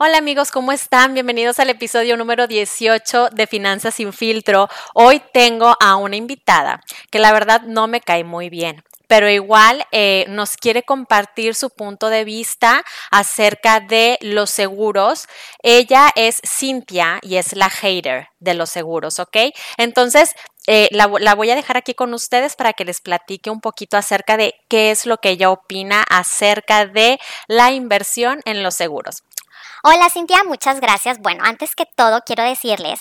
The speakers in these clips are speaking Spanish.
Hola amigos, ¿cómo están? Bienvenidos al episodio número 18 de Finanzas sin filtro. Hoy tengo a una invitada que la verdad no me cae muy bien pero igual eh, nos quiere compartir su punto de vista acerca de los seguros. Ella es Cintia y es la hater de los seguros, ¿ok? Entonces, eh, la, la, voy a dejar aquí con ustedes para que les platique un poquito acerca de qué es lo que ella opina acerca de la inversión en los seguros. Hola Cintia, muchas gracias. Bueno, antes que todo quiero decirles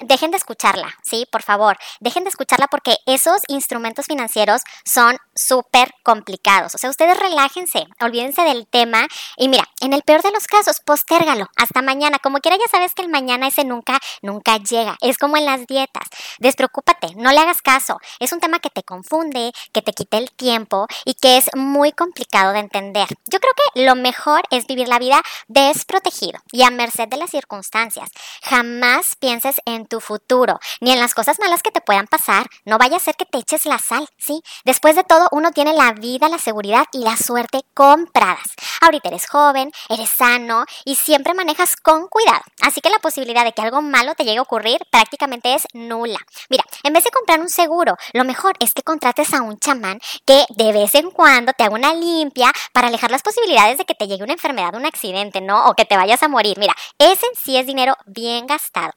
dejen de escucharla, ¿sí? Por favor, dejen de escucharla porque esos instrumentos financieros son súper complicados. O sea, ustedes relájense, olvídense del tema y mira, en el peor de los casos, postérgalo hasta mañana. Como quiera, ya sabes que el mañana ese nunca, nunca llega. Es como en las dietas. Despreocúpate, no le hagas caso. Es un tema que te confunde, que te quita el tiempo y que es muy complicado de entender. Yo creo que lo mejor es vivir la vida desprotegido y a merced de las circunstancias. Jamás pienses en tu futuro, ni en las cosas malas que te puedan pasar. No vaya a ser que te eches la sal, ¿sí? Después de todo, uno tiene la vida, la seguridad y la suerte compradas. Ahorita eres joven, eres sano y siempre manejas con cuidado. Así que la posibilidad de que algo malo te llegue a ocurrir prácticamente es nula. Mira, en vez de comprar un seguro, lo mejor es que contrates a un chamán que de vez en cuando te haga una limpia para alejar las posibilidades de que te llegue una enfermedad, un accidente, ¿no? O que te vayas a morir. Mira, ese sí es dinero bien gastado.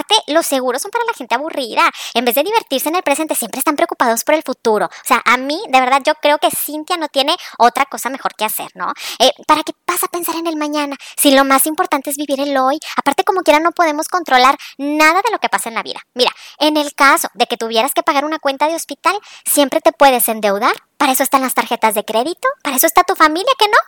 Aparte, los seguros son para la gente aburrida. En vez de divertirse en el presente, siempre están preocupados por el futuro. O sea, a mí, de verdad, yo creo que Cintia no tiene otra cosa mejor que hacer, ¿no? Eh, ¿Para qué vas a pensar en el mañana? Si lo más importante es vivir el hoy. Aparte, como quiera, no podemos controlar nada de lo que pasa en la vida. Mira, en el caso de que tuvieras que pagar una cuenta de hospital, siempre te puedes endeudar. Para eso están las tarjetas de crédito. Para eso está tu familia, ¿que no?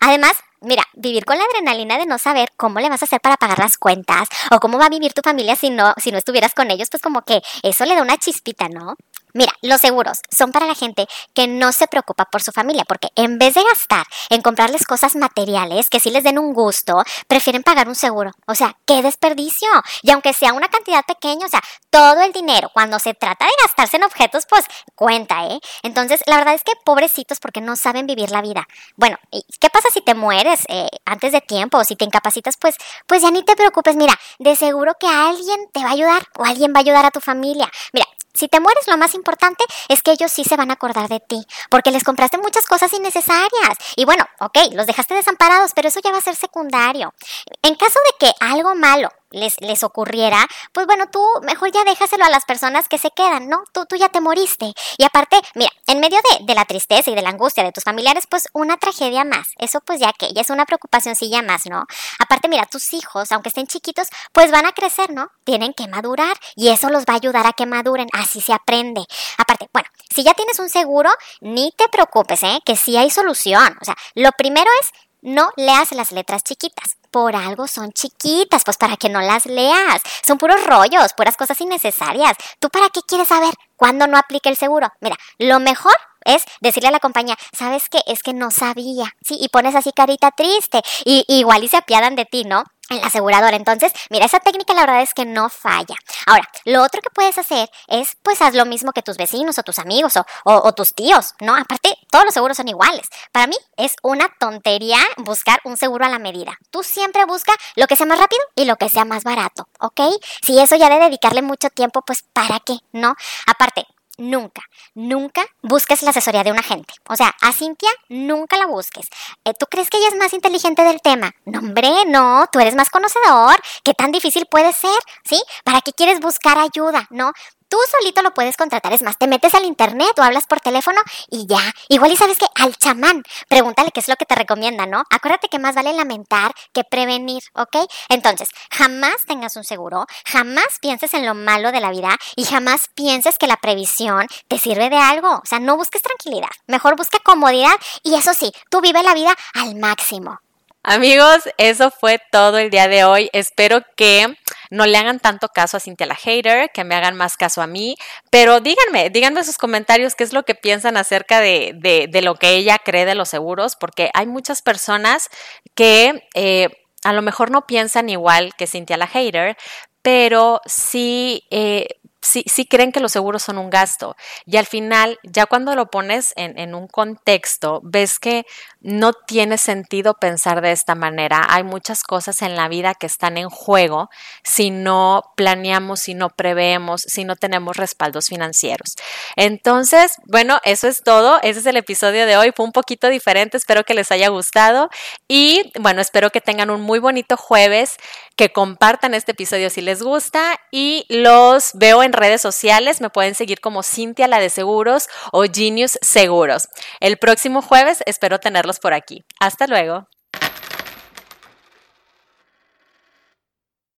Además, mira, vivir con la adrenalina de no saber cómo le vas a hacer para pagar las cuentas o cómo va a vivir tu familia si no, si no estuvieras con ellos, pues como que eso le da una chispita, ¿no? Mira, los seguros son para la gente que no se preocupa por su familia, porque en vez de gastar en comprarles cosas materiales que sí les den un gusto, prefieren pagar un seguro. O sea, qué desperdicio. Y aunque sea una cantidad pequeña, o sea, todo el dinero, cuando se trata de gastarse en objetos, pues cuenta, ¿eh? Entonces, la verdad es que pobrecitos porque no saben vivir la vida. Bueno, ¿qué pasa si te mueres eh, antes de tiempo o si te incapacitas? Pues, pues ya ni te preocupes, mira, de seguro que alguien te va a ayudar o alguien va a ayudar a tu familia. Mira, si te mueres, lo más importante es que ellos sí se van a acordar de ti, porque les compraste muchas cosas innecesarias. Y bueno, ok, los dejaste desamparados, pero eso ya va a ser secundario. En caso de que algo malo les, les ocurriera, pues bueno, tú mejor ya déjaselo a las personas que se quedan, ¿no? Tú, tú ya te moriste. Y aparte, mira, en medio de, de la tristeza y de la angustia de tus familiares, pues una tragedia más. Eso pues ya que ya es una preocupacióncilla más, ¿no? Aparte, mira, tus hijos, aunque estén chiquitos, pues van a crecer, ¿no? Tienen que madurar y eso los va a ayudar a que maduren. Así se aprende. Aparte, bueno, si ya tienes un seguro, ni te preocupes, ¿eh? Que sí hay solución. O sea, lo primero es no leas las letras chiquitas por algo son chiquitas, pues para que no las leas. Son puros rollos, puras cosas innecesarias. ¿Tú para qué quieres saber cuándo no aplique el seguro? Mira, lo mejor es decirle a la compañía, ¿sabes qué? Es que no sabía, ¿sí? Y pones así carita triste y igual y se apiadan de ti, ¿no? en la aseguradora. Entonces, mira, esa técnica la verdad es que no falla. Ahora, lo otro que puedes hacer es, pues, haz lo mismo que tus vecinos o tus amigos o, o, tus tíos, ¿no? Aparte, todos los seguros son iguales. Para mí es una tontería buscar un seguro a la medida. Tú siempre busca lo que sea más rápido y lo que sea más barato, ¿ok? Si eso ya de dedicarle mucho tiempo, pues, ¿para qué? ¿No? Aparte, nunca, nunca busques la asesoría de un agente. O sea, a Cintia nunca la busques. Eh, ¿Tú crees que ella es más inteligente del tema? No, hombre, no, tú eres más conocedor. ¿Qué tan difícil puede ser? ¿Sí? ¿Para qué quieres buscar ayuda? No, Tú solito lo puedes contratar, es más, te metes al internet o hablas por teléfono y ya. Igual y sabes que al chamán, pregúntale qué es lo que te recomienda, ¿no? Acuérdate que más vale lamentar que prevenir, ¿ok? Entonces, jamás tengas un seguro, jamás pienses en lo malo de la vida y jamás pienses que la previsión te sirve de algo. O sea, no busques tranquilidad, mejor busca comodidad y eso sí, tú vive la vida al máximo. Amigos, eso fue todo el día de hoy. Espero que no le hagan tanto caso a Cintia la hater, que me hagan más caso a mí, pero díganme, díganme sus comentarios qué es lo que piensan acerca de, de, lo que ella cree de los seguros, porque hay muchas personas que... Eh, a lo mejor no piensan igual que Cintia la hater, pero sí eh, sí, sí creen que los seguros son un gasto. Y al final, ya cuando lo pones en, en, un contexto, ves que no tiene sentido pensar de esta manera. Hay muchas cosas en la vida que están en juego si no planeamos, si no preveemos, si no tenemos respaldos financieros. Entonces, bueno, eso es todo. Ese es el episodio de hoy. Fue un poquito diferente. Espero que les haya gustado. Y bueno, espero que tengan un muy bonito jueves, que compartan este episodio si les gusta y los veo en redes sociales. Me pueden seguir como Cintia la de Seguros o Genius Seguros. El próximo jueves espero tenerlos por aquí. Hasta luego.